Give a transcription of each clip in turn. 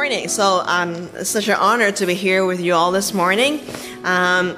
morning. So um, it's such an honor to be here with you all this morning. Um,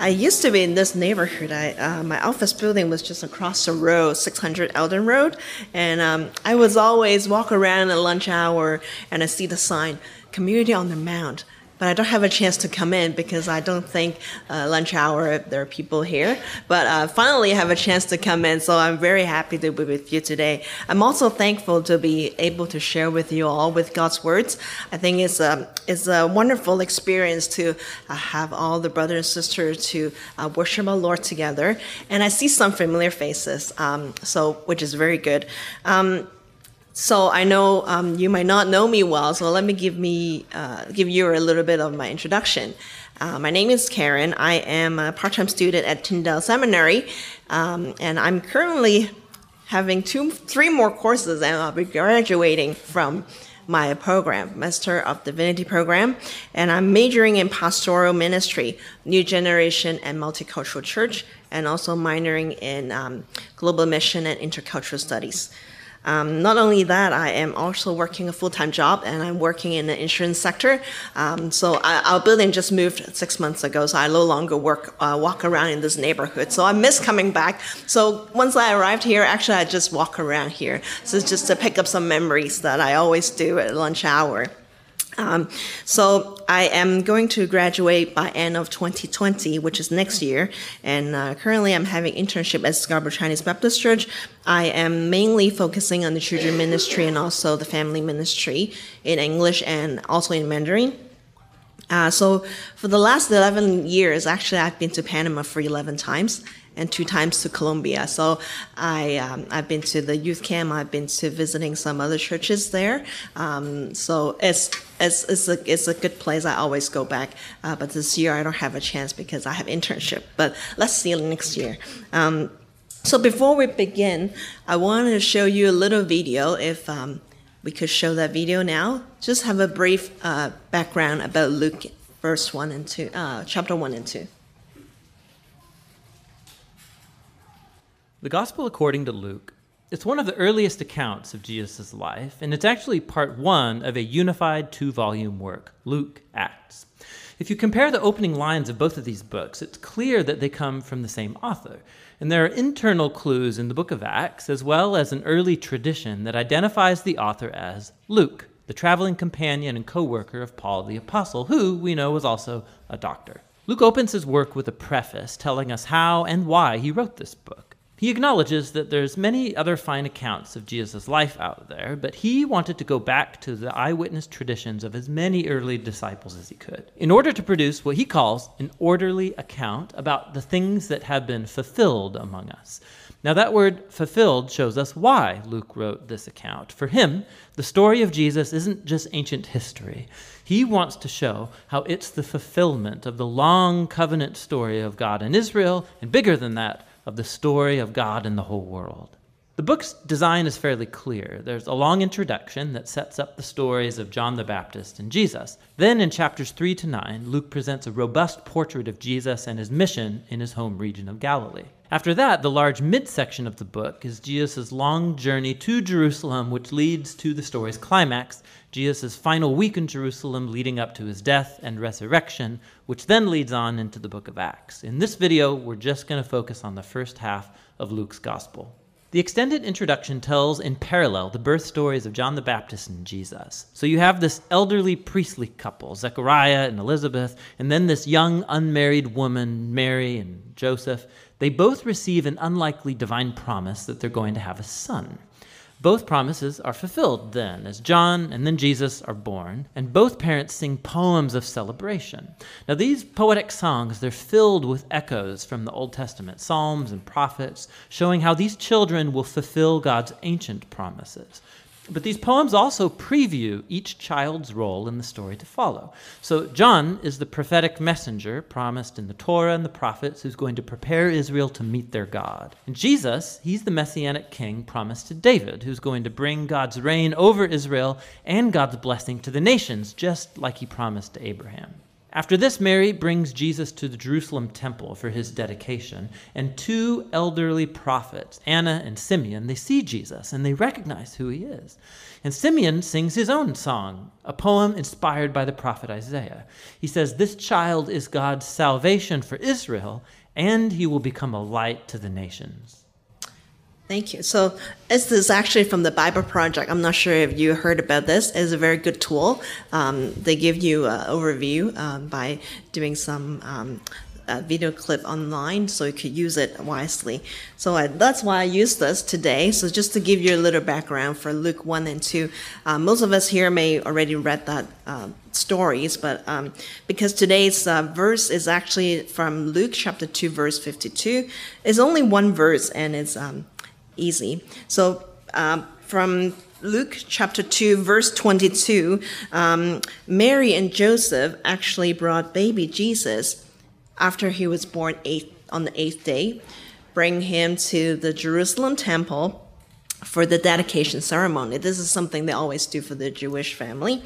I used to be in this neighborhood. I, uh, my office building was just across the road, 600 Eldon Road, and um, I was always walk around at lunch hour and I see the sign, "Community on the Mount." But I don't have a chance to come in because I don't think uh, lunch hour there are people here. But uh, finally, I have a chance to come in, so I'm very happy to be with you today. I'm also thankful to be able to share with you all with God's words. I think it's a it's a wonderful experience to uh, have all the brothers and sisters to uh, worship our Lord together, and I see some familiar faces, um, so which is very good. Um, so I know um, you might not know me well, so let me give me uh, give you a little bit of my introduction. Uh, my name is Karen. I am a part-time student at Tyndale Seminary, um, and I'm currently having two, three more courses, and I'll be graduating from my program, Master of Divinity program, and I'm majoring in pastoral ministry, new generation and multicultural church, and also minoring in um, global mission and intercultural studies. Um, not only that, I am also working a full-time job, and I'm working in the insurance sector. Um, so I, our building just moved six months ago, so I no longer work uh, walk around in this neighborhood. So I miss coming back. So once I arrived here, actually I just walk around here. So it's just to pick up some memories that I always do at lunch hour. Um, so I am going to graduate by end of 2020, which is next year, and uh, currently I'm having internship at Scarborough Chinese Baptist Church. I am mainly focusing on the children ministry and also the family ministry in English and also in Mandarin. Uh, so for the last 11 years, actually, I've been to Panama for 11 times and two times to Colombia. So I um, I've been to the youth camp. I've been to visiting some other churches there. Um, so it's it's it's a it's a good place. I always go back. Uh, but this year I don't have a chance because I have internship. But let's see next year. Um, so before we begin, I wanted to show you a little video. If um, we could show that video now, just have a brief uh, background about Luke, verse one and two, uh, chapter one and two. The Gospel according to Luke. It's one of the earliest accounts of Jesus' life, and it's actually part one of a unified two volume work, Luke Acts. If you compare the opening lines of both of these books, it's clear that they come from the same author. And there are internal clues in the book of Acts, as well as an early tradition that identifies the author as Luke, the traveling companion and co worker of Paul the Apostle, who we know was also a doctor. Luke opens his work with a preface telling us how and why he wrote this book. He acknowledges that there's many other fine accounts of Jesus' life out there, but he wanted to go back to the eyewitness traditions of as many early disciples as he could, in order to produce what he calls an orderly account about the things that have been fulfilled among us. Now, that word fulfilled shows us why Luke wrote this account. For him, the story of Jesus isn't just ancient history. He wants to show how it's the fulfillment of the long covenant story of God and Israel, and bigger than that, of the story of God and the whole world. The book's design is fairly clear. There's a long introduction that sets up the stories of John the Baptist and Jesus. Then, in chapters 3 to 9, Luke presents a robust portrait of Jesus and his mission in his home region of Galilee. After that, the large midsection of the book is Jesus' long journey to Jerusalem, which leads to the story's climax Jesus' final week in Jerusalem leading up to his death and resurrection, which then leads on into the book of Acts. In this video, we're just going to focus on the first half of Luke's gospel. The extended introduction tells in parallel the birth stories of John the Baptist and Jesus. So you have this elderly priestly couple, Zechariah and Elizabeth, and then this young unmarried woman, Mary and Joseph. They both receive an unlikely divine promise that they're going to have a son. Both promises are fulfilled then, as John and then Jesus are born, and both parents sing poems of celebration. Now, these poetic songs, they're filled with echoes from the Old Testament, psalms and prophets, showing how these children will fulfill God's ancient promises. But these poems also preview each child's role in the story to follow. So, John is the prophetic messenger promised in the Torah and the prophets who's going to prepare Israel to meet their God. And Jesus, he's the messianic king promised to David, who's going to bring God's reign over Israel and God's blessing to the nations, just like he promised to Abraham. After this, Mary brings Jesus to the Jerusalem temple for his dedication, and two elderly prophets, Anna and Simeon, they see Jesus and they recognize who he is. And Simeon sings his own song, a poem inspired by the prophet Isaiah. He says, This child is God's salvation for Israel, and he will become a light to the nations. Thank you. So this is actually from the Bible Project. I'm not sure if you heard about this. It's a very good tool. Um, they give you an overview um, by doing some um, video clip online, so you could use it wisely. So I, that's why I use this today. So just to give you a little background for Luke 1 and 2. Uh, most of us here may already read that uh, stories, but um, because today's uh, verse is actually from Luke chapter 2, verse 52. It's only one verse, and it's um, easy. So um, from Luke chapter 2, verse 22, um, Mary and Joseph actually brought baby Jesus after he was born eighth, on the eighth day, bring him to the Jerusalem temple for the dedication ceremony. This is something they always do for the Jewish family.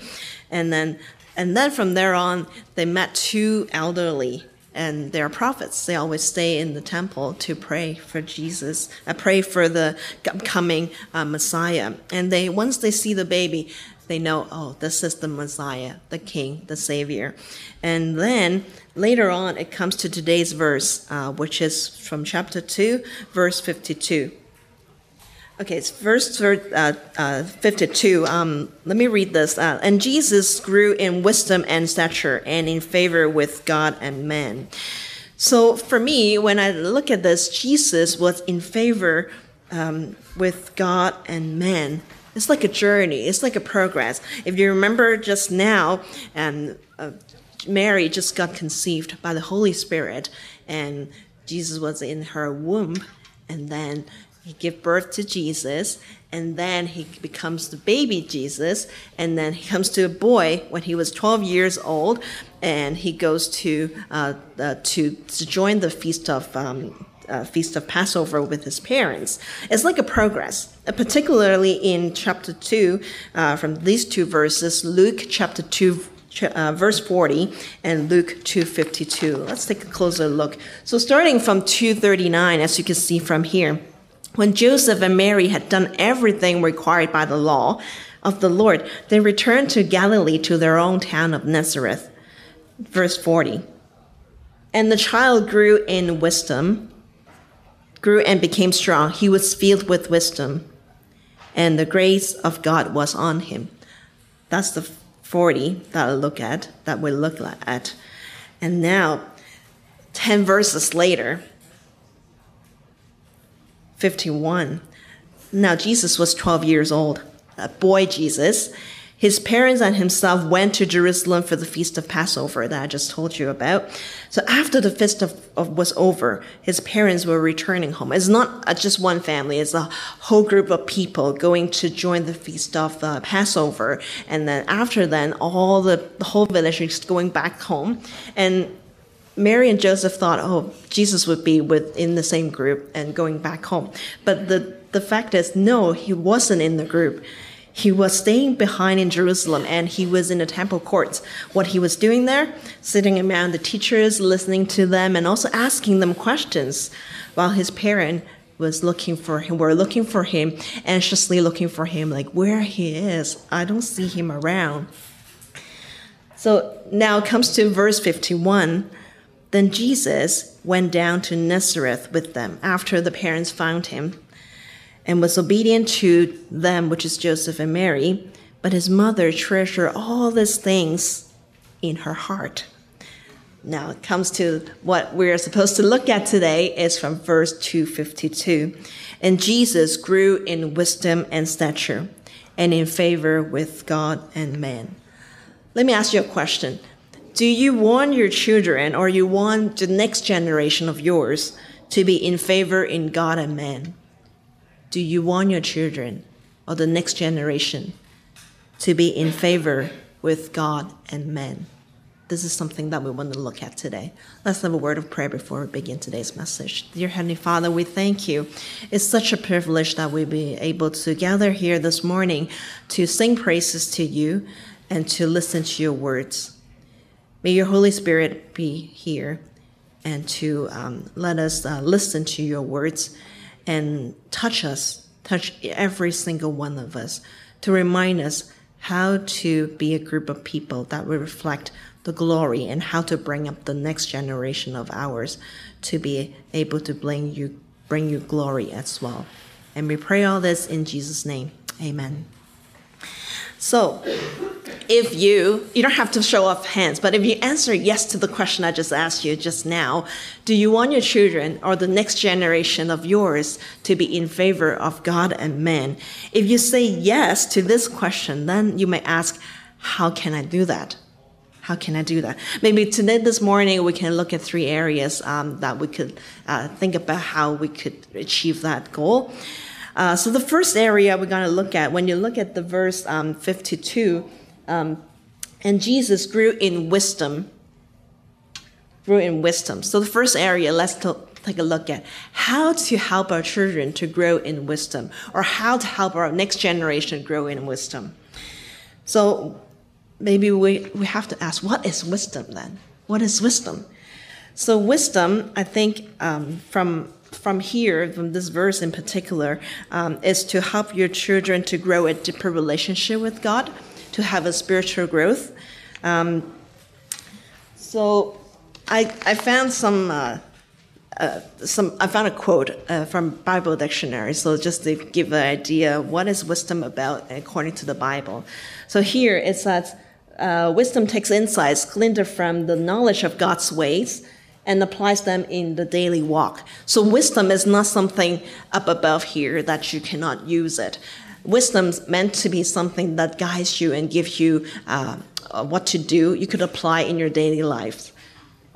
And then and then from there on, they met two elderly and they are prophets. They always stay in the temple to pray for Jesus, uh, pray for the coming uh, Messiah. And they once they see the baby, they know, oh, this is the Messiah, the King, the Savior. And then later on, it comes to today's verse, uh, which is from chapter 2, verse 52. Okay, it's verse uh, uh, 52. Um, let me read this. Uh, and Jesus grew in wisdom and stature and in favor with God and man. So for me, when I look at this, Jesus was in favor um, with God and man. It's like a journey, it's like a progress. If you remember just now, and um, Mary just got conceived by the Holy Spirit, and Jesus was in her womb, and then he give birth to Jesus, and then he becomes the baby Jesus, and then he comes to a boy when he was 12 years old, and he goes to uh, uh, to, to join the feast of. Um, uh, feast of Passover with his parents. It's like a progress, uh, particularly in chapter 2, uh, from these two verses, Luke chapter 2, uh, verse 40 and Luke 2:52. Let's take a closer look. So starting from 239 as you can see from here. When Joseph and Mary had done everything required by the law of the Lord, they returned to Galilee to their own town of Nazareth. Verse 40. And the child grew in wisdom, grew and became strong. He was filled with wisdom, and the grace of God was on him. That's the 40 that I look at, that we look at. And now, 10 verses later, 51. Now, Jesus was 12 years old, a boy Jesus. His parents and himself went to Jerusalem for the feast of Passover that I just told you about. So after the feast of, of was over, his parents were returning home. It's not just one family; it's a whole group of people going to join the feast of uh, Passover. And then after then, all the, the whole village is going back home. And Mary and Joseph thought, oh, Jesus would be within the same group and going back home. But the, the fact is, no, he wasn't in the group. He was staying behind in Jerusalem and he was in the temple courts. What he was doing there, sitting around the teachers, listening to them, and also asking them questions while his parent was looking for him, were looking for him, anxiously looking for him, like where he is. I don't see him around. So now it comes to verse 51. Then Jesus went down to Nazareth with them after the parents found him and was obedient to them, which is Joseph and Mary. But his mother treasured all these things in her heart. Now it comes to what we're supposed to look at today is from verse 252. And Jesus grew in wisdom and stature and in favor with God and man. Let me ask you a question. Do you want your children or you want the next generation of yours to be in favor in God and man? Do you want your children or the next generation to be in favor with God and man? This is something that we want to look at today. Let's have a word of prayer before we begin today's message. Dear Heavenly Father, we thank you. It's such a privilege that we be able to gather here this morning to sing praises to you and to listen to your words. May your Holy Spirit be here and to um, let us uh, listen to your words and touch us, touch every single one of us, to remind us how to be a group of people that will reflect the glory and how to bring up the next generation of ours to be able to bring you bring you glory as well. And we pray all this in Jesus' name. Amen. So, if you you don't have to show off hands, but if you answer yes to the question I just asked you just now, do you want your children or the next generation of yours to be in favor of God and man? If you say yes to this question, then you may ask, how can I do that? How can I do that? Maybe today, this morning, we can look at three areas um, that we could uh, think about how we could achieve that goal. Uh, so the first area we're going to look at, when you look at the verse um, 52, um, and Jesus grew in wisdom. Grew in wisdom. So the first area, let's t- take a look at how to help our children to grow in wisdom, or how to help our next generation grow in wisdom. So maybe we, we have to ask, what is wisdom then? What is wisdom? So wisdom, I think, um, from from here, from this verse in particular, um, is to help your children to grow a deeper relationship with God to have a spiritual growth. Um, so I, I found some, uh, uh, some, I found a quote uh, from Bible dictionary. So just to give an idea, what is wisdom about according to the Bible? So here it says, uh, wisdom takes insights gleaned from the knowledge of God's ways and applies them in the daily walk. So wisdom is not something up above here that you cannot use it wisdom's meant to be something that guides you and gives you uh, what to do. You could apply in your daily life.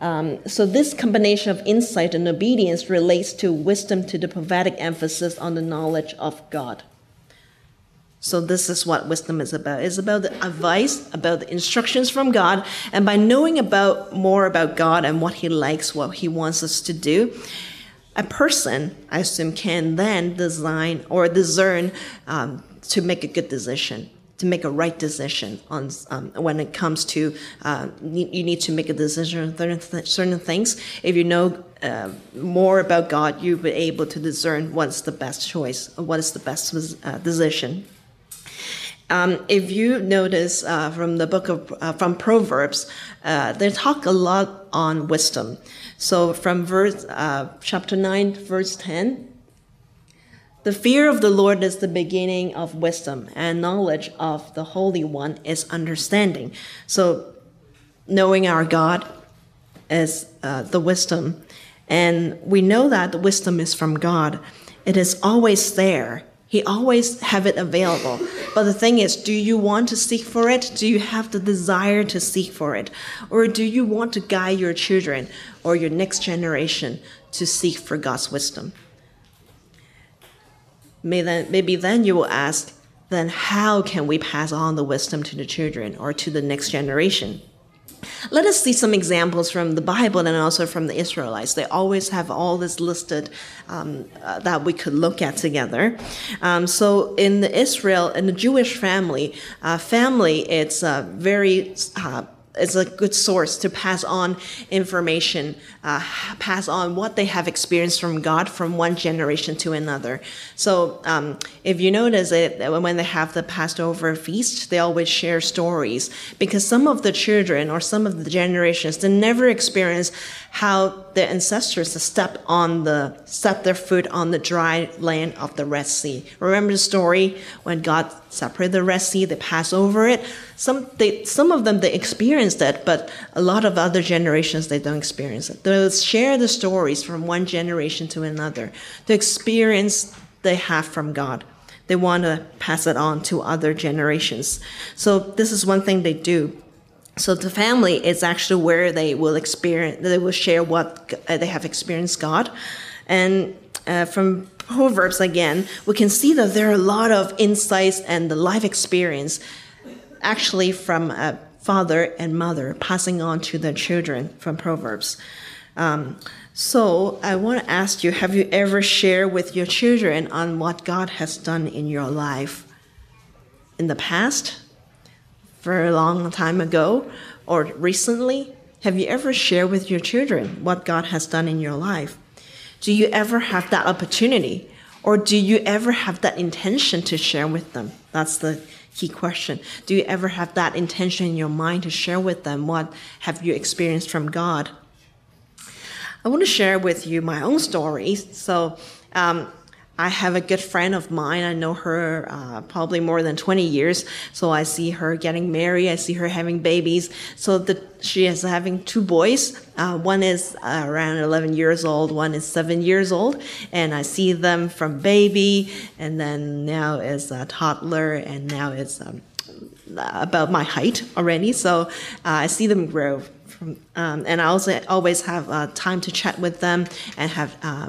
Um, so this combination of insight and obedience relates to wisdom to the prophetic emphasis on the knowledge of God. So this is what wisdom is about. It's about the advice, about the instructions from God, and by knowing about more about God and what He likes, what He wants us to do, a person, I assume, can then design or discern um, to make a good decision, to make a right decision on um, when it comes to uh, you need to make a decision on certain, certain things. If you know uh, more about God, you'll be able to discern what's the best choice, what is the best uh, decision. Um, if you notice uh, from the book of uh, from Proverbs, uh, they talk a lot on wisdom. So from verse uh, chapter nine, verse ten, the fear of the Lord is the beginning of wisdom, and knowledge of the Holy One is understanding. So knowing our God is uh, the wisdom, and we know that the wisdom is from God. It is always there he always have it available. But the thing is, do you want to seek for it? Do you have the desire to seek for it? Or do you want to guide your children or your next generation to seek for God's wisdom? Maybe then you will ask, then how can we pass on the wisdom to the children or to the next generation? Let us see some examples from the Bible and also from the Israelites. They always have all this listed um, uh, that we could look at together. Um, so in the Israel, in the Jewish family, uh, family, it's a very uh, is a good source to pass on information, uh, pass on what they have experienced from God from one generation to another. So um, if you notice it, when they have the Passover feast, they always share stories because some of the children or some of the generations they never experience how their ancestors stepped on the set their foot on the dry land of the Red Sea. Remember the story when God separated the Red Sea, they passed over it. Some they some of them they experienced it, but a lot of other generations they don't experience it. They'll share the stories from one generation to another, the experience they have from God. They want to pass it on to other generations. So this is one thing they do. So the family is actually where they will experience, they will share what they have experienced God. And uh, from Proverbs again, we can see that there are a lot of insights and the life experience actually from a father and mother passing on to their children from Proverbs. Um, so I want to ask you, have you ever shared with your children on what God has done in your life in the past? A long time ago or recently? Have you ever shared with your children what God has done in your life? Do you ever have that opportunity? Or do you ever have that intention to share with them? That's the key question. Do you ever have that intention in your mind to share with them what have you experienced from God? I want to share with you my own story. So, um, I have a good friend of mine. I know her uh, probably more than 20 years. So I see her getting married. I see her having babies. So the, she is having two boys. Uh, one is uh, around 11 years old. One is seven years old. And I see them from baby and then now is a toddler and now it's um, about my height already. So uh, I see them grow. From, um, and I also always have uh, time to chat with them and have uh,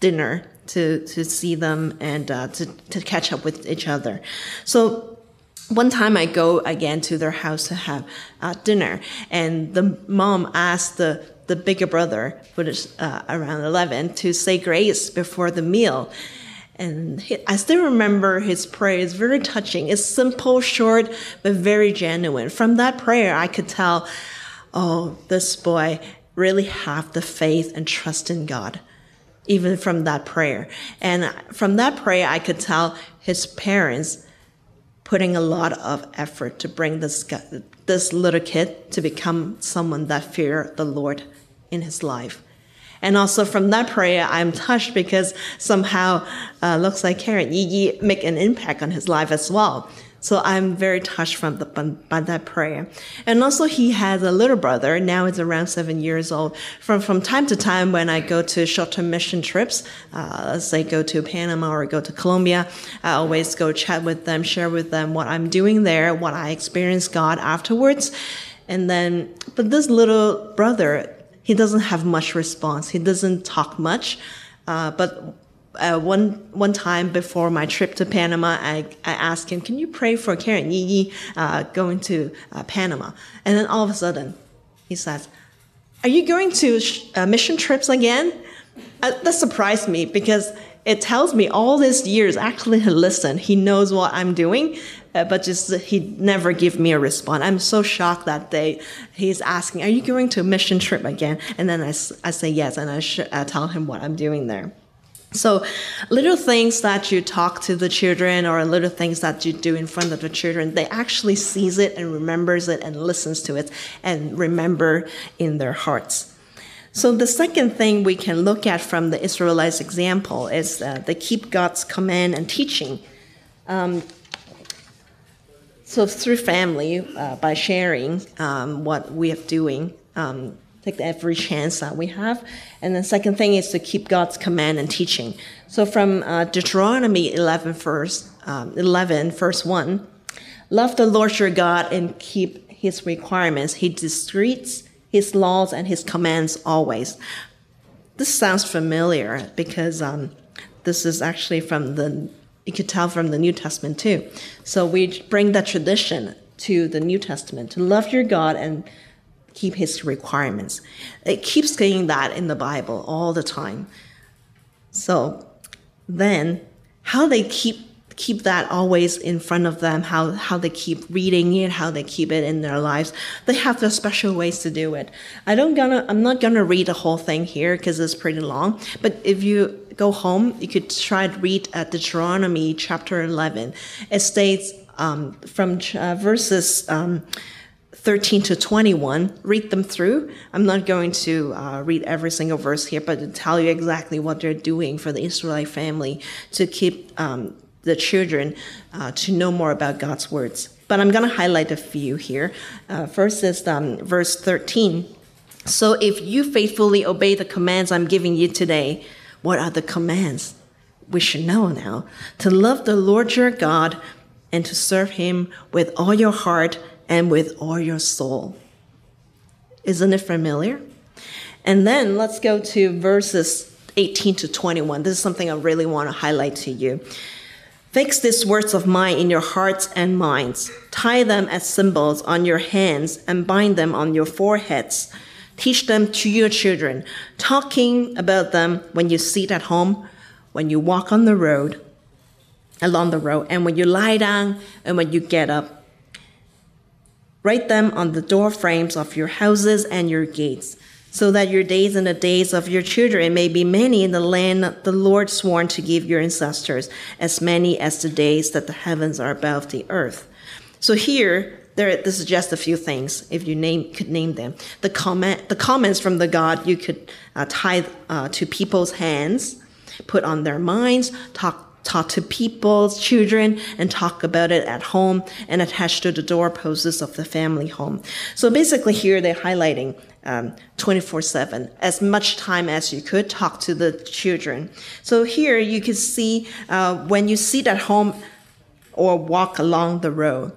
dinner to to see them and uh, to to catch up with each other. So one time I go again to their house to have uh, dinner, and the mom asked the the bigger brother, who is uh, around eleven, to say grace before the meal. And he, I still remember his prayer. It's very touching. It's simple, short, but very genuine. From that prayer, I could tell, oh, this boy really have the faith and trust in God even from that prayer. And from that prayer, I could tell his parents putting a lot of effort to bring this this little kid to become someone that fear the Lord in his life. And also from that prayer, I'm touched because somehow uh, looks like Karen Yi make an impact on his life as well. So I'm very touched from the, by that prayer. And also he has a little brother, now it's around seven years old. From, from time to time when I go to short-term mission trips, uh, let's say go to Panama or go to Colombia, I always go chat with them, share with them what I'm doing there, what I experienced God afterwards. And then, but this little brother, he doesn't have much response. He doesn't talk much. Uh, but uh, one one time before my trip to Panama, I, I asked him, "Can you pray for Karen Yi Yi uh, going to uh, Panama?" And then all of a sudden, he says, "Are you going to uh, mission trips again?" Uh, that surprised me because it tells me all these years actually he listened. He knows what I'm doing, uh, but just he never give me a response. I'm so shocked that day. He's asking, "Are you going to a mission trip again?" And then I, I say yes, and I, sh- I tell him what I'm doing there. So, little things that you talk to the children or little things that you do in front of the children, they actually sees it and remembers it and listens to it and remember in their hearts. So, the second thing we can look at from the Israelites' example is uh, they keep God's command and teaching. Um, so, through family, uh, by sharing um, what we are doing, um, take every chance that we have. And the second thing is to keep God's command and teaching. So from uh, Deuteronomy 11, verse, um, 11, verse 1, love the Lord your God and keep his requirements. He discreets his laws and his commands always. This sounds familiar because um, this is actually from the, you could tell from the New Testament too. So we bring that tradition to the New Testament to love your God and keep his requirements. It keeps saying that in the Bible all the time. So then how they keep keep that always in front of them, how, how they keep reading it, how they keep it in their lives. They have their special ways to do it. I don't gonna, I'm not gonna read the whole thing here because it's pretty long, but if you go home, you could try to read at Deuteronomy chapter 11. It states um, from uh, verses um, 13 to 21. Read them through. I'm not going to uh, read every single verse here, but to tell you exactly what they're doing for the Israelite family to keep um, the children uh, to know more about God's words. But I'm going to highlight a few here. Uh, first is um, verse 13. So if you faithfully obey the commands I'm giving you today, what are the commands? We should know now. To love the Lord your God and to serve him with all your heart and with all your soul. Isn't it familiar? And then let's go to verses 18 to 21. This is something I really want to highlight to you. Fix these words of mine in your hearts and minds. Tie them as symbols on your hands and bind them on your foreheads. Teach them to your children, talking about them when you sit at home, when you walk on the road, along the road, and when you lie down and when you get up Write them on the door frames of your houses and your gates, so that your days and the days of your children may be many in the land the Lord sworn to give your ancestors, as many as the days that the heavens are above the earth. So here, there, this is just a few things, if you name, could name them. The, comment, the comments from the God you could uh, tie uh, to people's hands, put on their minds, talk talk to people's children and talk about it at home and attached to the doorposts of the family home. So basically here they're highlighting 24-7, um, as much time as you could talk to the children. So here you can see uh, when you sit at home or walk along the road,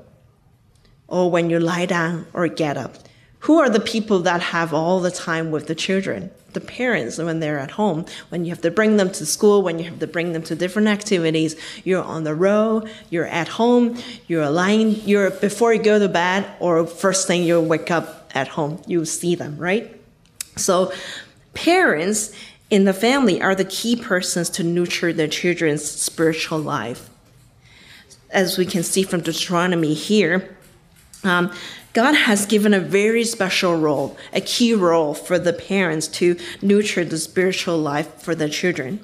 or when you lie down or get up, who are the people that have all the time with the children? the parents when they're at home, when you have to bring them to school, when you have to bring them to different activities. You're on the road, you're at home, you're lying, you're before you go to bed, or first thing you wake up at home, you see them, right? So, parents in the family are the key persons to nurture their children's spiritual life. As we can see from Deuteronomy here, um, God has given a very special role, a key role for the parents to nurture the spiritual life for their children.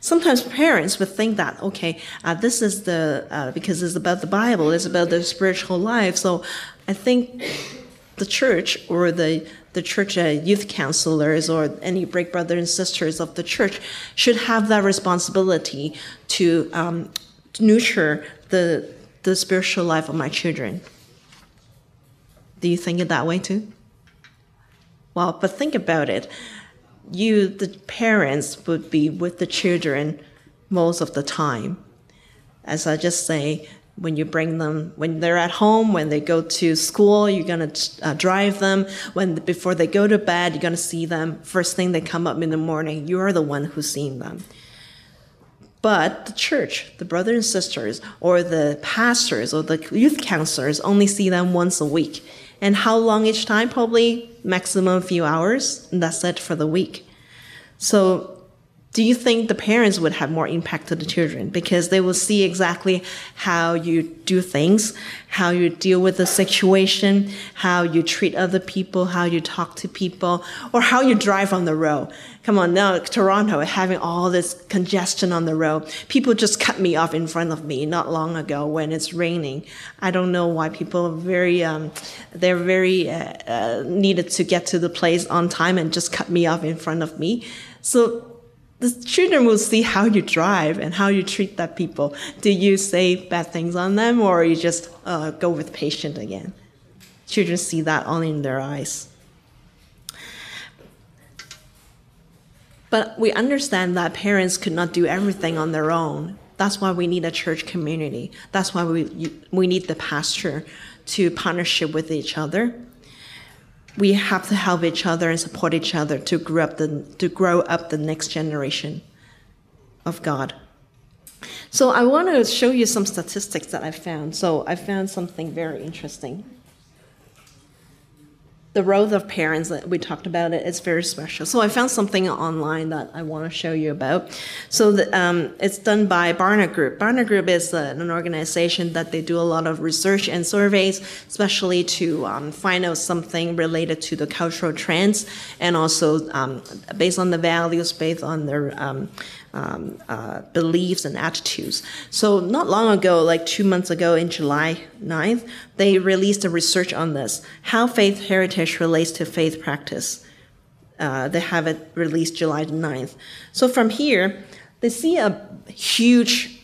Sometimes parents would think that, okay, uh, this is the, uh, because it's about the Bible, it's about the spiritual life. So I think the church or the, the church uh, youth counselors or any break brothers and sisters of the church should have that responsibility to, um, nurture the, the spiritual life of my children. Do you think it that way too? Well, but think about it. You, the parents, would be with the children most of the time. As I just say, when you bring them when they're at home when they go to school you're going to uh, drive them when before they go to bed you're going to see them first thing they come up in the morning you're the one who's seeing them but the church the brothers and sisters or the pastors or the youth counselors only see them once a week and how long each time? Probably maximum a few hours. And that's it for the week. So do you think the parents would have more impact to the children because they will see exactly how you do things, how you deal with the situation, how you treat other people, how you talk to people, or how you drive on the road? Come on, now Toronto having all this congestion on the road. People just cut me off in front of me not long ago when it's raining. I don't know why people are very, um, they're very uh, uh, needed to get to the place on time and just cut me off in front of me. So the children will see how you drive and how you treat that people. Do you say bad things on them or you just uh, go with patient again? Children see that only in their eyes. But we understand that parents could not do everything on their own. That's why we need a church community. That's why we, we need the pastor to partnership with each other we have to help each other and support each other to grow up the to grow up the next generation of God. So I want to show you some statistics that I found. So I found something very interesting the role of parents that we talked about it is very special. So I found something online that I want to show you about. So the, um, it's done by Barna Group. Barna Group is uh, an organization that they do a lot of research and surveys, especially to um, find out something related to the cultural trends and also um, based on the values, based on their um, um, uh, beliefs and attitudes. So not long ago, like two months ago in July 9th, they released a research on this, how faith heritage relates to faith practice. Uh, they have it released July 9th. So from here, they see a huge,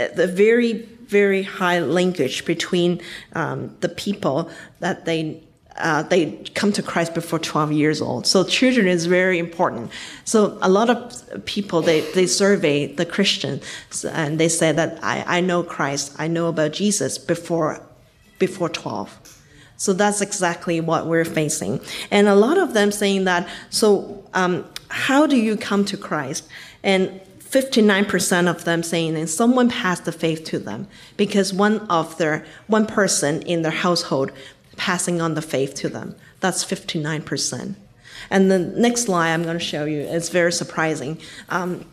a very, very high linkage between um, the people that they uh, they come to Christ before 12 years old. So children is very important. So a lot of people, they, they survey the Christian and they say that I, I know Christ, I know about Jesus before, before 12. So that's exactly what we're facing. And a lot of them saying that, so um, how do you come to Christ? And 59% of them saying that someone passed the faith to them because one of their one person in their household passing on the faith to them. That's 59%. And the next slide I'm going to show you is very surprising. Um,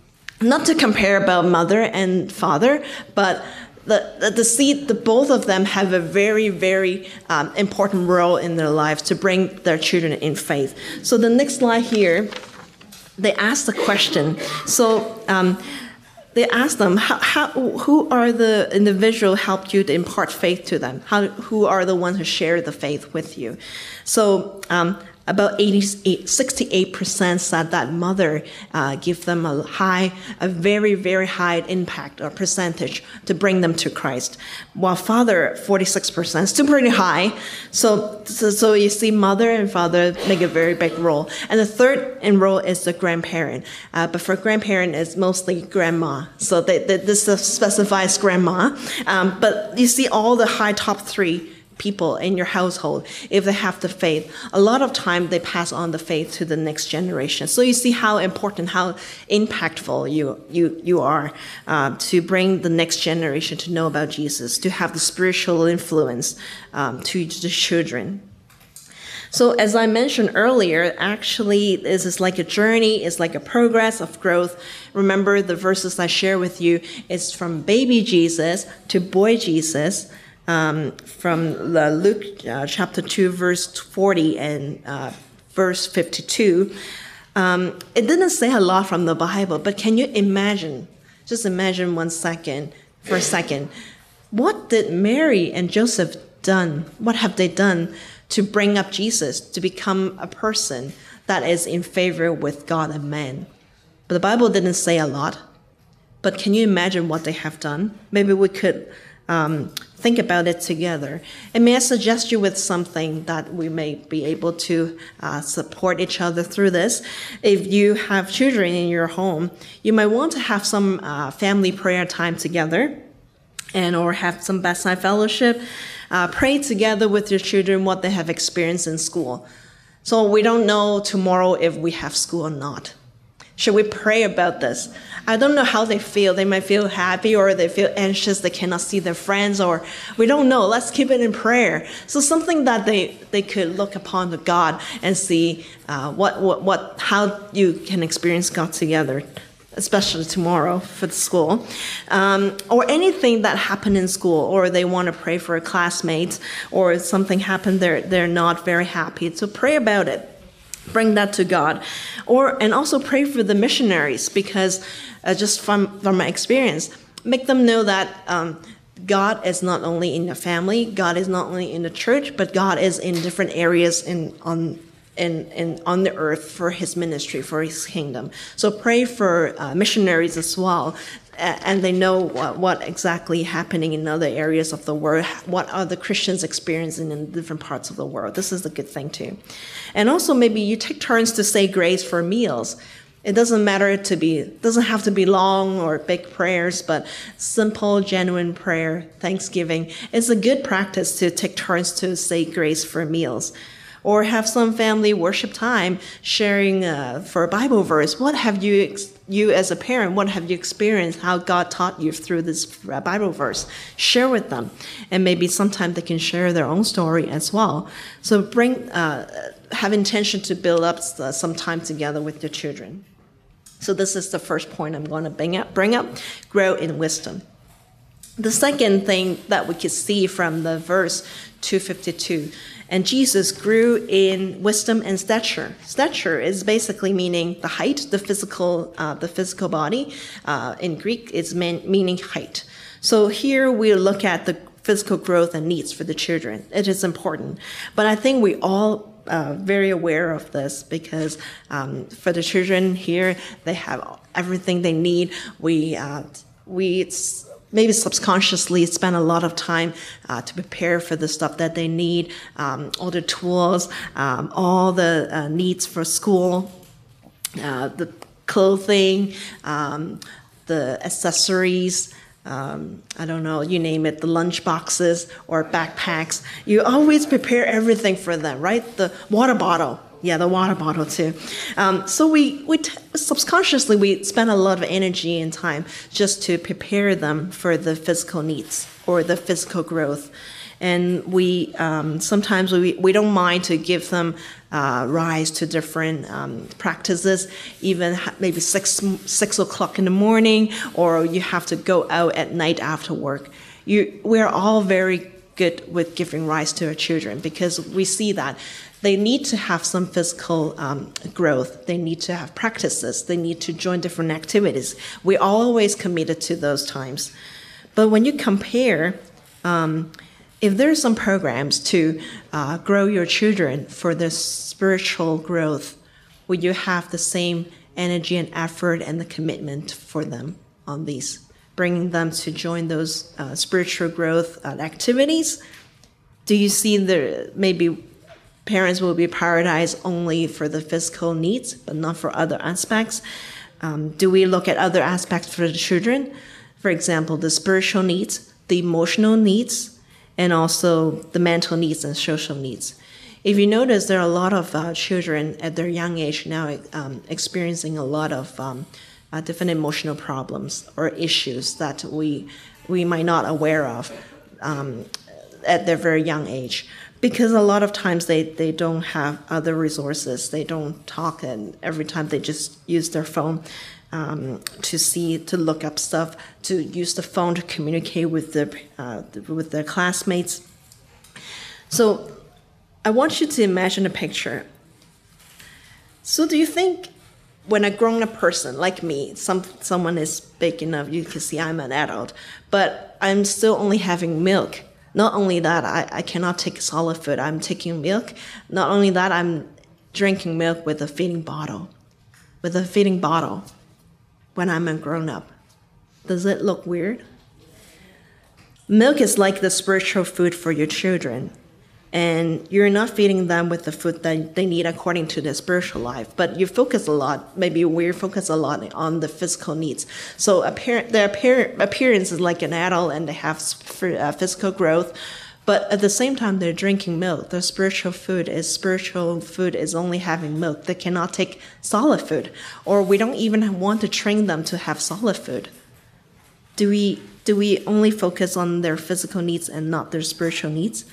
not to compare about mother and father, but the, the, the seed, the both of them have a very, very um, important role in their lives to bring their children in faith. So the next slide here, they ask the question. So um, they ask them, how, how, who are the individual helped you to impart faith to them? How, who are the ones who share the faith with you? So um, about 88, 68% said that mother uh, give them a high, a very, very high impact or percentage to bring them to Christ. While father, 46%, still pretty high. So, so, so you see mother and father make a very big role. And the third in role is the grandparent. Uh, but for grandparent, it's mostly grandma. So they, they, this specifies grandma. Um, but you see all the high top three people in your household if they have the faith. A lot of time they pass on the faith to the next generation. So you see how important how impactful you you you are uh, to bring the next generation to know about jesus to have the spiritual influence um, to the children. So as I mentioned earlier, actually this is like a journey, it's like a progress of growth. Remember the verses I share with you is from baby Jesus to boy Jesus um, from Luke uh, chapter 2, verse 40 and uh, verse 52. Um, it didn't say a lot from the Bible, but can you imagine? Just imagine one second, for a second. What did Mary and Joseph done? What have they done to bring up Jesus to become a person that is in favor with God and man? But the Bible didn't say a lot. But can you imagine what they have done? Maybe we could um, think about it together. And may I suggest you with something that we may be able to uh, support each other through this? If you have children in your home, you might want to have some uh, family prayer time together and or have some bedside fellowship. Uh, pray together with your children what they have experienced in school. So we don't know tomorrow if we have school or not. Should we pray about this? I don't know how they feel. They might feel happy or they feel anxious. They cannot see their friends or we don't know. Let's keep it in prayer. So something that they, they could look upon the God and see uh, what, what, what, how you can experience God together especially tomorrow for the school, um, or anything that happened in school, or they want to pray for a classmate, or something happened they're they're not very happy. So pray about it bring that to God. Or and also pray for the missionaries because uh, just from from my experience, make them know that um, God is not only in the family, God is not only in the church, but God is in different areas in on in, in, on the earth for his ministry, for his kingdom. So pray for uh, missionaries as well and they know what, what, exactly happening in other areas of the world, what are the Christians experiencing in different parts of the world. This is a good thing too. And also maybe you take turns to say grace for meals. It doesn't matter to be, doesn't have to be long or big prayers, but simple, genuine prayer, thanksgiving. It's a good practice to take turns to say grace for meals or have some family worship time sharing uh, for a Bible verse. What have you, you as a parent, what have you experienced? How God taught you through this Bible verse? Share with them, and maybe sometime they can share their own story as well. So bring, uh, have intention to build up uh, some time together with your children. So this is the first point I'm going to bring up. Bring up, grow in wisdom. The second thing that we could see from the verse 252 and Jesus grew in wisdom and stature. Stature is basically meaning the height, the physical, uh, the physical body. Uh, in Greek, it's mean, meaning height. So here we look at the physical growth and needs for the children. It is important, but I think we all uh, very aware of this because um, for the children here, they have everything they need. We uh, we maybe subconsciously spend a lot of time uh, to prepare for the stuff that they need, um, all the tools, um, all the uh, needs for school, uh, the clothing, um, the accessories. Um, I don't know, you name it, the lunch boxes or backpacks. You always prepare everything for them, right? The water bottle, yeah, the water bottle too. Um, so we, we t- subconsciously we spend a lot of energy and time just to prepare them for the physical needs or the physical growth, and we um, sometimes we, we don't mind to give them uh, rise to different um, practices, even maybe six six o'clock in the morning, or you have to go out at night after work you, we're all very good with giving rise to our children because we see that they need to have some physical um, growth. They need to have practices. They need to join different activities. We're always committed to those times. But when you compare, um, if there's some programs to uh, grow your children for their spiritual growth, will you have the same energy and effort and the commitment for them on these? Bringing them to join those uh, spiritual growth uh, activities? Do you see the maybe parents will be prioritized only for the physical needs, but not for other aspects? Um, do we look at other aspects for the children? For example, the spiritual needs, the emotional needs, and also the mental needs and social needs. If you notice, there are a lot of uh, children at their young age now um, experiencing a lot of um, uh, different emotional problems or issues that we we might not aware of um, at their very young age because a lot of times they, they don't have other resources. They don't talk and every time they just use their phone um, to see to look up stuff to use the phone to communicate with their uh, with their classmates. So i want you to imagine a picture. So do you think when a grown-up person like me some someone is big enough you can see i'm an adult but i'm still only having milk not only that I, I cannot take solid food i'm taking milk not only that i'm drinking milk with a feeding bottle with a feeding bottle when I'm a grown up. Does it look weird? Milk is like the spiritual food for your children. And you're not feeding them with the food that they need according to their spiritual life, but you focus a lot, maybe we focus a lot on the physical needs. So appear, their appear, appearance is like an adult and they have uh, physical growth, but at the same time, they're drinking milk. Their spiritual food is spiritual food is only having milk. They cannot take solid food, or we don't even want to train them to have solid food. Do we do we only focus on their physical needs and not their spiritual needs?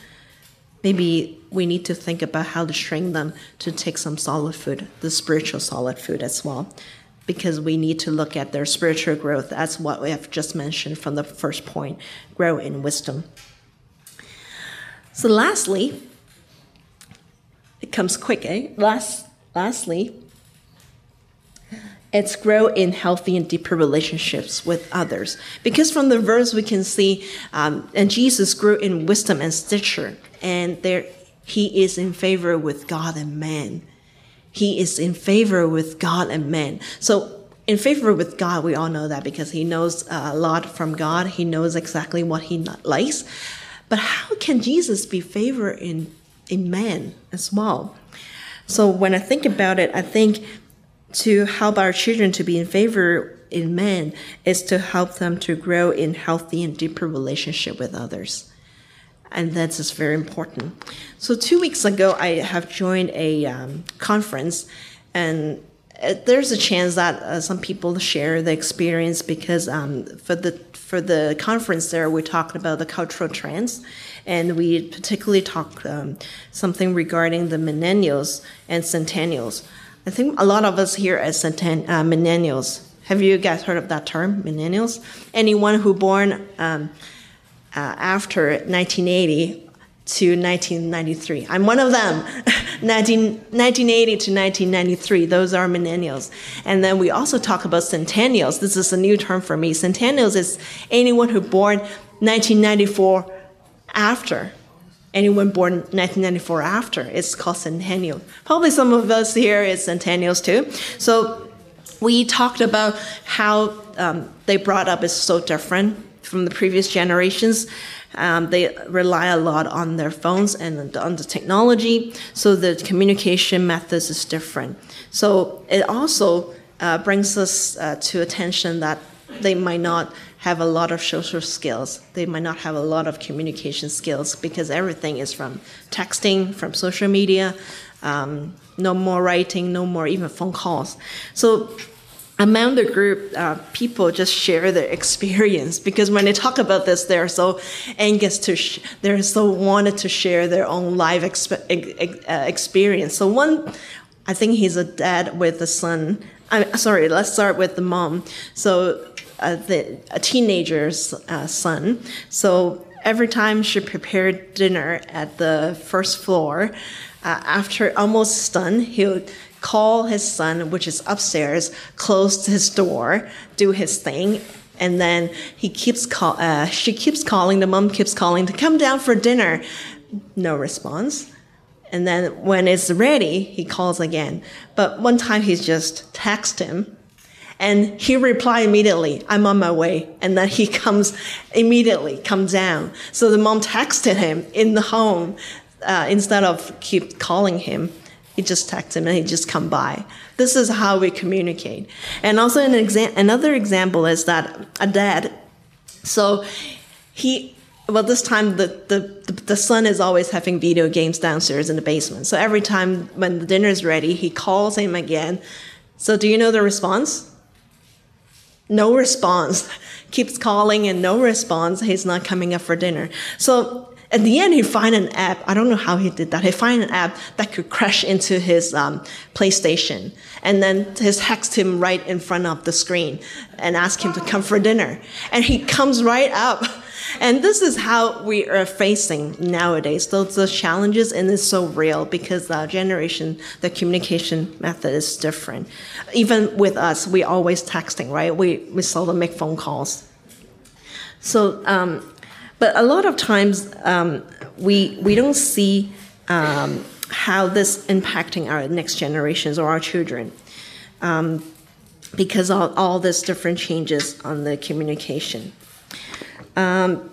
Maybe we need to think about how to train them to take some solid food, the spiritual solid food as well, because we need to look at their spiritual growth. That's what we have just mentioned from the first point grow in wisdom. So, lastly, it comes quick, eh? Last, lastly, it's grow in healthy and deeper relationships with others. Because from the verse we can see, um, and Jesus grew in wisdom and stature, and there he is in favor with God and man. He is in favor with God and man. So in favor with God, we all know that because he knows a lot from God. He knows exactly what he likes. But how can Jesus be favored in, in man as well? So when I think about it, I think to help our children to be in favor in men is to help them to grow in healthy and deeper relationship with others. And that's just very important. So two weeks ago, I have joined a um, conference, and uh, there's a chance that uh, some people share the experience because um, for the for the conference there, we talked about the cultural trends, and we particularly talked um, something regarding the millennials and centennials. I think a lot of us here as centen- uh, millennials. Have you guys heard of that term, millennials? Anyone who born um, after 1980 to 1993. I'm one of them. 19, 1980 to 1993, those are millennials. And then we also talk about centennials. This is a new term for me. Centennials is anyone who born 1994 after. Anyone born 1994 after. It's called centennial. Probably some of us here is centennials too. So we talked about how um, they brought up is so different from the previous generations. Um, they rely a lot on their phones and on the technology, so the communication methods is different. So it also uh, brings us uh, to attention that they might not have a lot of social skills. They might not have a lot of communication skills because everything is from texting, from social media, um, no more writing, no more even phone calls. So among the group, uh, people just share their experience because when they talk about this, they're so anxious to, sh- they're so wanted to share their own life exp- uh, experience. So one, I think he's a dad with a son. I'm sorry. Let's start with the mom. So uh, the, a teenager's uh, son. So every time she prepared dinner at the first floor, uh, after almost done, he would call his son, which is upstairs, close his door, do his thing, and then he keeps call. Uh, she keeps calling. The mom keeps calling to come down for dinner. No response. And then when it's ready, he calls again. But one time he's just text him and he replied immediately, I'm on my way. And then he comes immediately, comes down. So the mom texted him in the home uh, instead of keep calling him. He just texted him and he just come by. This is how we communicate. And also an exa- another example is that a dad, so he well, this time the, the, the son is always having video games downstairs in the basement. So every time when the dinner is ready, he calls him again. So do you know the response? No response. Keeps calling and no response. He's not coming up for dinner. So at the end, he find an app. I don't know how he did that. He find an app that could crash into his um, PlayStation, and then his text him right in front of the screen and ask him to come for dinner. And he comes right up. And this is how we are facing nowadays. Those the challenges, and it's so real because the generation, the communication method is different. Even with us, we always texting, right? We we seldom make phone calls. So, um, but a lot of times um, we we don't see um, how this impacting our next generations or our children. Um, because of all these different changes on the communication. Um,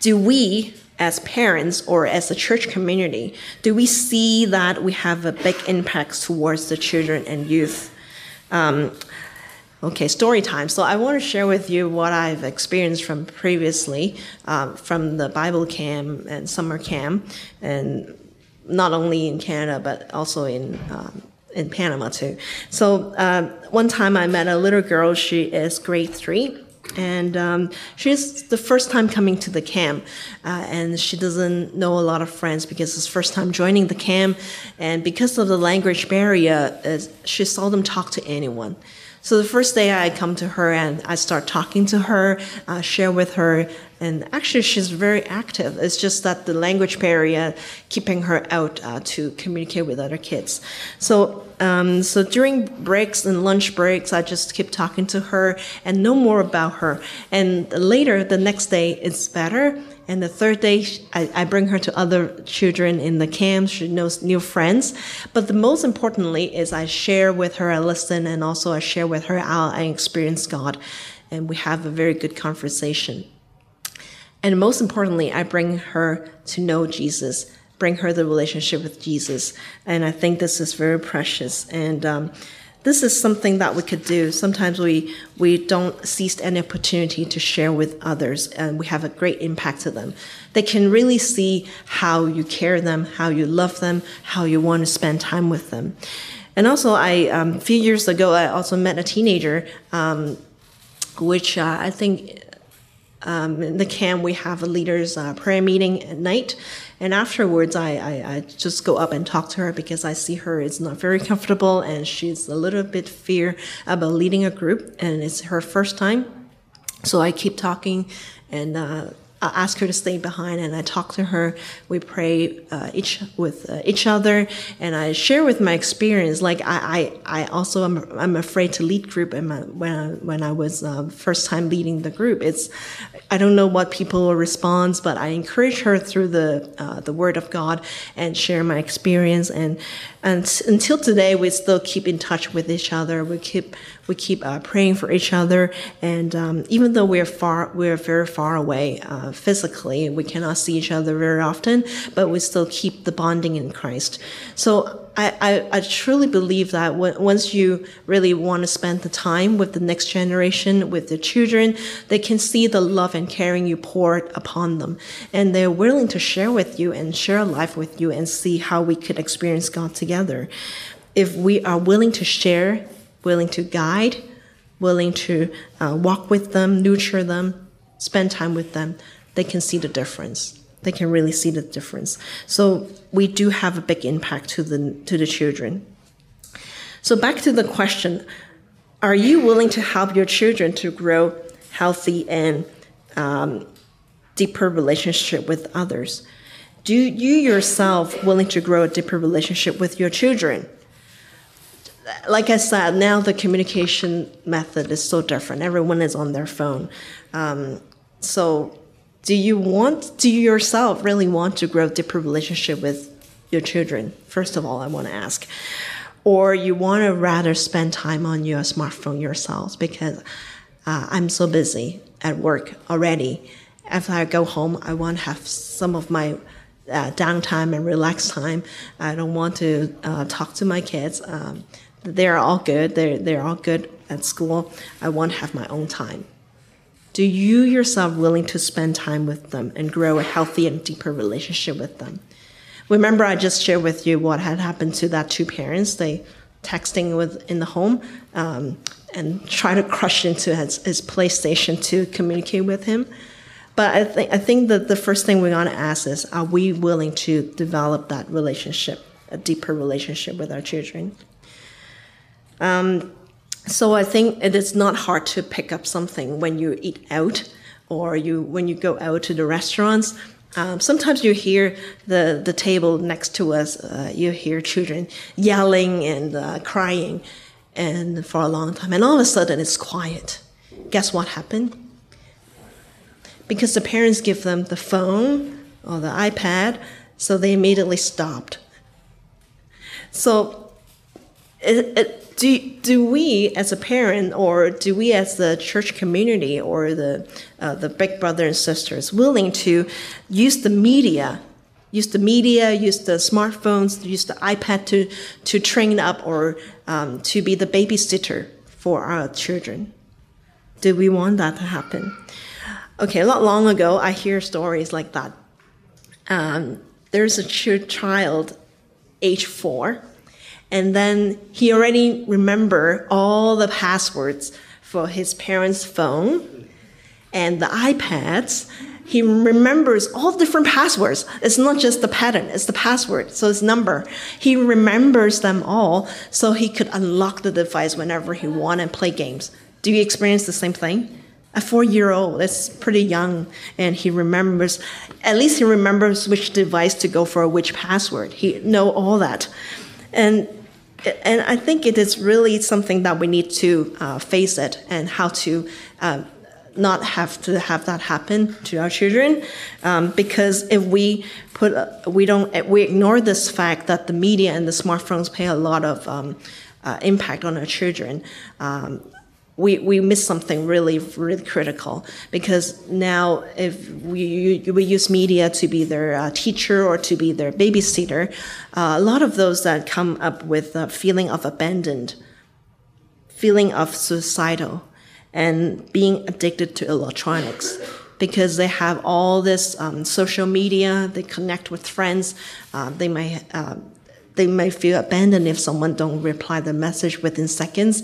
do we, as parents or as a church community, do we see that we have a big impact towards the children and youth? Um, okay, story time. So I want to share with you what I've experienced from previously um, from the Bible camp and summer camp, and not only in Canada but also in um, in Panama too. So uh, one time I met a little girl. She is grade three and um, she's the first time coming to the camp uh, and she doesn't know a lot of friends because it's first time joining the camp and because of the language barrier she seldom talk to anyone so the first day I come to her and I start talking to her, uh, share with her, and actually she's very active. It's just that the language barrier keeping her out uh, to communicate with other kids. So um, so during breaks and lunch breaks, I just keep talking to her and know more about her. And later, the next day, it's better and the third day, I, I, bring her to other children in the camp. She knows new friends. But the most importantly is I share with her, I listen, and also I share with her how I experience God. And we have a very good conversation. And most importantly, I bring her to know Jesus, bring her the relationship with Jesus. And I think this is very precious. And, um, this is something that we could do. Sometimes we we don't seize any opportunity to share with others, and we have a great impact to them. They can really see how you care them, how you love them, how you want to spend time with them. And also, I um, a few years ago, I also met a teenager, um, which uh, I think um, in the camp we have a leaders uh, prayer meeting at night and afterwards, I, I, I, just go up and talk to her because I see her is not very comfortable and she's a little bit fear about leading a group and it's her first time. So I keep talking and uh, I ask her to stay behind and I talk to her. We pray uh, each with uh, each other and I share with my experience. Like I, I, I also am I'm afraid to lead group and when I, when I was uh, first time leading the group. It's I don't know what people will respond, but I encourage her through the uh, the Word of God and share my experience. And and until today, we still keep in touch with each other. We keep we keep uh, praying for each other. And um, even though we're far, we're very far away uh, physically, we cannot see each other very often, but we still keep the bonding in Christ. So I, I, I, truly believe that once you really want to spend the time with the next generation, with the children, they can see the love and caring you poured upon them. And they're willing to share with you and share life with you and see how we could experience God together. If we are willing to share, willing to guide, willing to uh, walk with them, nurture them, spend time with them, they can see the difference they can really see the difference. So we do have a big impact to the to the children. So back to the question, are you willing to help your children to grow healthy and um, deeper relationship with others? Do you yourself willing to grow a deeper relationship with your children? Like I said, now the communication method is so different. Everyone is on their phone. Um, so, do you want, do you yourself really want to grow a deeper relationship with your children? First of all, I want to ask. Or you want to rather spend time on your smartphone yourselves because uh, I'm so busy at work already. After I go home, I want to have some of my uh, downtime and relax time. I don't want to uh, talk to my kids. Um, they're all good. They're, they're all good at school. I want to have my own time. Do you yourself willing to spend time with them and grow a healthy and deeper relationship with them? Remember, I just shared with you what had happened to that two parents. They texting with in the home um, and try to crush into his, his PlayStation to communicate with him. But I think I think that the first thing we want to ask is: Are we willing to develop that relationship, a deeper relationship with our children? Um, so I think it is not hard to pick up something when you eat out or you when you go out to the restaurants. Um, sometimes you hear the the table next to us. Uh, you hear children yelling and uh, crying, and for a long time, and all of a sudden it's quiet. Guess what happened? because the parents give them the phone or the iPad, so they immediately stopped. So, it, it, do, do we as a parent, or do we as the church community, or the, uh, the big brother and sisters, willing to use the media, use the media, use the smartphones, use the iPad to, to train up or um, to be the babysitter for our children? Do we want that to happen? Okay, a lot long ago, I hear stories like that. Um, there's a child, age four, and then he already remember all the passwords for his parents' phone and the iPads. He remembers all different passwords. It's not just the pattern, it's the password, so it's number. He remembers them all so he could unlock the device whenever he wanted and play games. Do you experience the same thing? a four year old that's pretty young and he remembers at least he remembers which device to go for which password he know all that and and i think it is really something that we need to uh, face it and how to uh, not have to have that happen to our children. Um, because if we put uh, we don't we ignore this fact that the media and the smartphones play a lot of um, uh, impact on our children um, we, we miss something really really critical because now if we, we use media to be their uh, teacher or to be their babysitter uh, a lot of those that come up with a feeling of abandoned feeling of suicidal and being addicted to electronics because they have all this um, social media they connect with friends uh, they might uh, they may feel abandoned if someone don't reply the message within seconds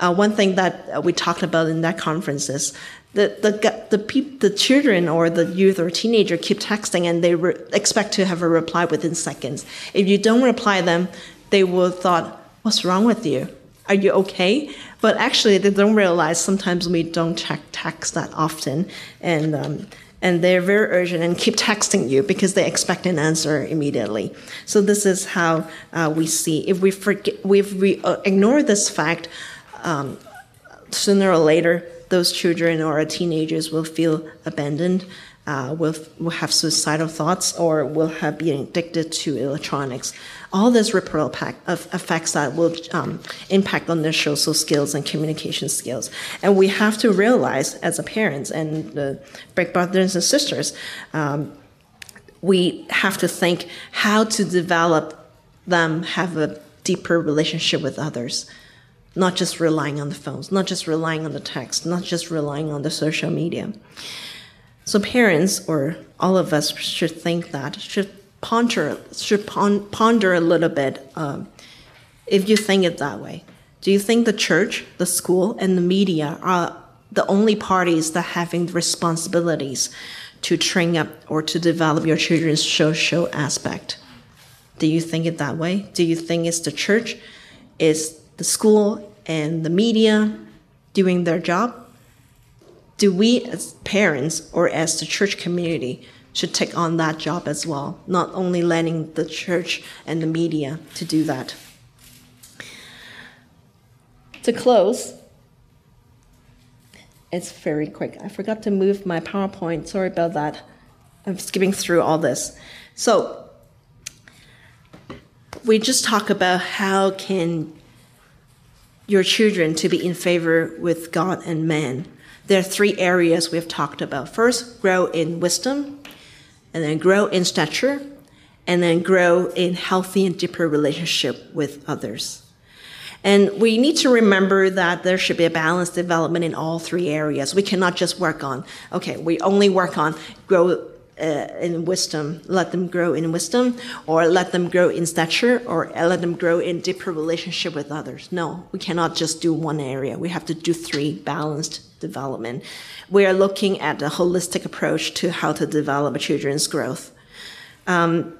uh, one thing that we talked about in that conference is the the the, the children or the youth or teenager keep texting and they re- expect to have a reply within seconds. If you don't reply them, they will thought, "What's wrong with you? Are you okay?" But actually, they don't realize sometimes we don't check text that often, and um, and they're very urgent and keep texting you because they expect an answer immediately. So this is how uh, we see. If we forget, if we uh, ignore this fact, um, sooner or later, those children or teenagers will feel abandoned, uh, will, will have suicidal thoughts, or will have been addicted to electronics. All this ripple effects that will um, impact on their social skills and communication skills. And we have to realize, as a parents and the big brothers and sisters, um, we have to think how to develop them have a deeper relationship with others not just relying on the phones, not just relying on the text, not just relying on the social media. So parents or all of us should think that should ponder should ponder a little bit. Um, if you think it that way, do you think the church, the school, and the media are the only parties that having responsibilities to train up or to develop your children's social aspect? Do you think it that way? Do you think it's the church? Is the school and the media doing their job, do we as parents or as the church community should take on that job as well, not only letting the church and the media to do that. To close, it's very quick. I forgot to move my PowerPoint. Sorry about that. I'm skipping through all this. So we just talk about how can your children to be in favor with God and man. There are three areas we've talked about. First, grow in wisdom, and then grow in stature, and then grow in healthy and deeper relationship with others. And we need to remember that there should be a balanced development in all three areas. We cannot just work on, okay, we only work on grow uh, in wisdom, let them grow in wisdom, or let them grow in stature, or let them grow in deeper relationship with others. No, we cannot just do one area. We have to do three balanced development. We are looking at a holistic approach to how to develop a children's growth. Um,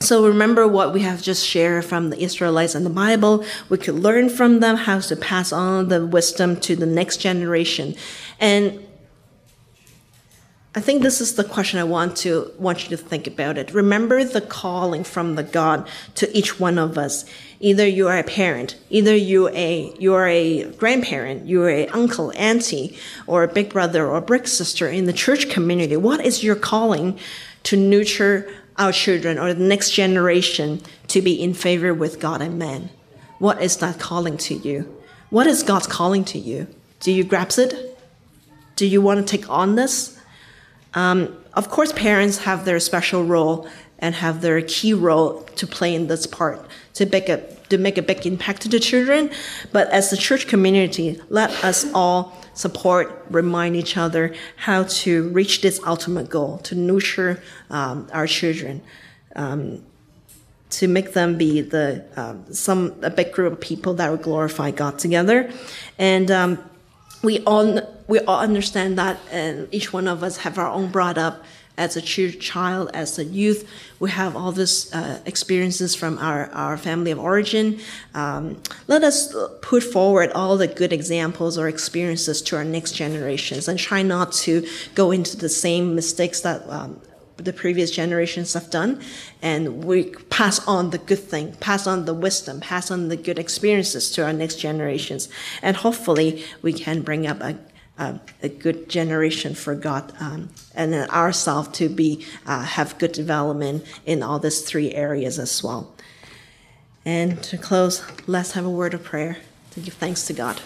so remember what we have just shared from the Israelites and the Bible. We could learn from them how to pass on the wisdom to the next generation. And I think this is the question I want to want you to think about it. Remember the calling from the God to each one of us. Either you are a parent, either you a you are a grandparent, you are a uncle, auntie, or a big brother or big sister in the church community. What is your calling to nurture our children or the next generation to be in favor with God and man? What is that calling to you? What is God's calling to you? Do you grasp it? Do you want to take on this? Um, of course, parents have their special role and have their key role to play in this part to make a to make a big impact to the children. But as the church community, let us all support, remind each other how to reach this ultimate goal to nurture um, our children. Um, to make them be the um, some a big group of people that will glorify God together, and um, we all we all understand that, and each one of us have our own brought up as a child, as a youth. We have all these uh, experiences from our, our family of origin. Um, let us put forward all the good examples or experiences to our next generations and try not to go into the same mistakes that um, the previous generations have done. And we pass on the good thing, pass on the wisdom, pass on the good experiences to our next generations. And hopefully we can bring up a uh, a good generation for God um, and ourselves to be uh, have good development in all these three areas as well. And to close, let's have a word of prayer to give thanks to God.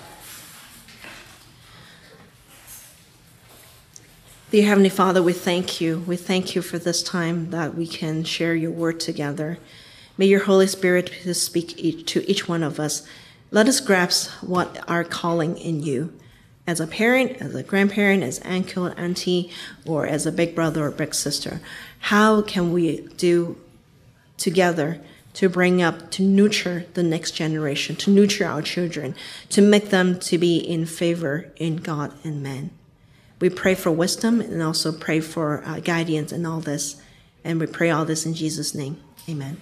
Dear Heavenly Father, we thank you. We thank you for this time that we can share your word together. May your Holy Spirit speak to each one of us. Let us grasp what our calling in you as a parent, as a grandparent, as uncle, auntie, or as a big brother or big sister? How can we do together to bring up, to nurture the next generation, to nurture our children, to make them to be in favor in God and man? We pray for wisdom and also pray for uh, guidance in all this. And we pray all this in Jesus' name. Amen.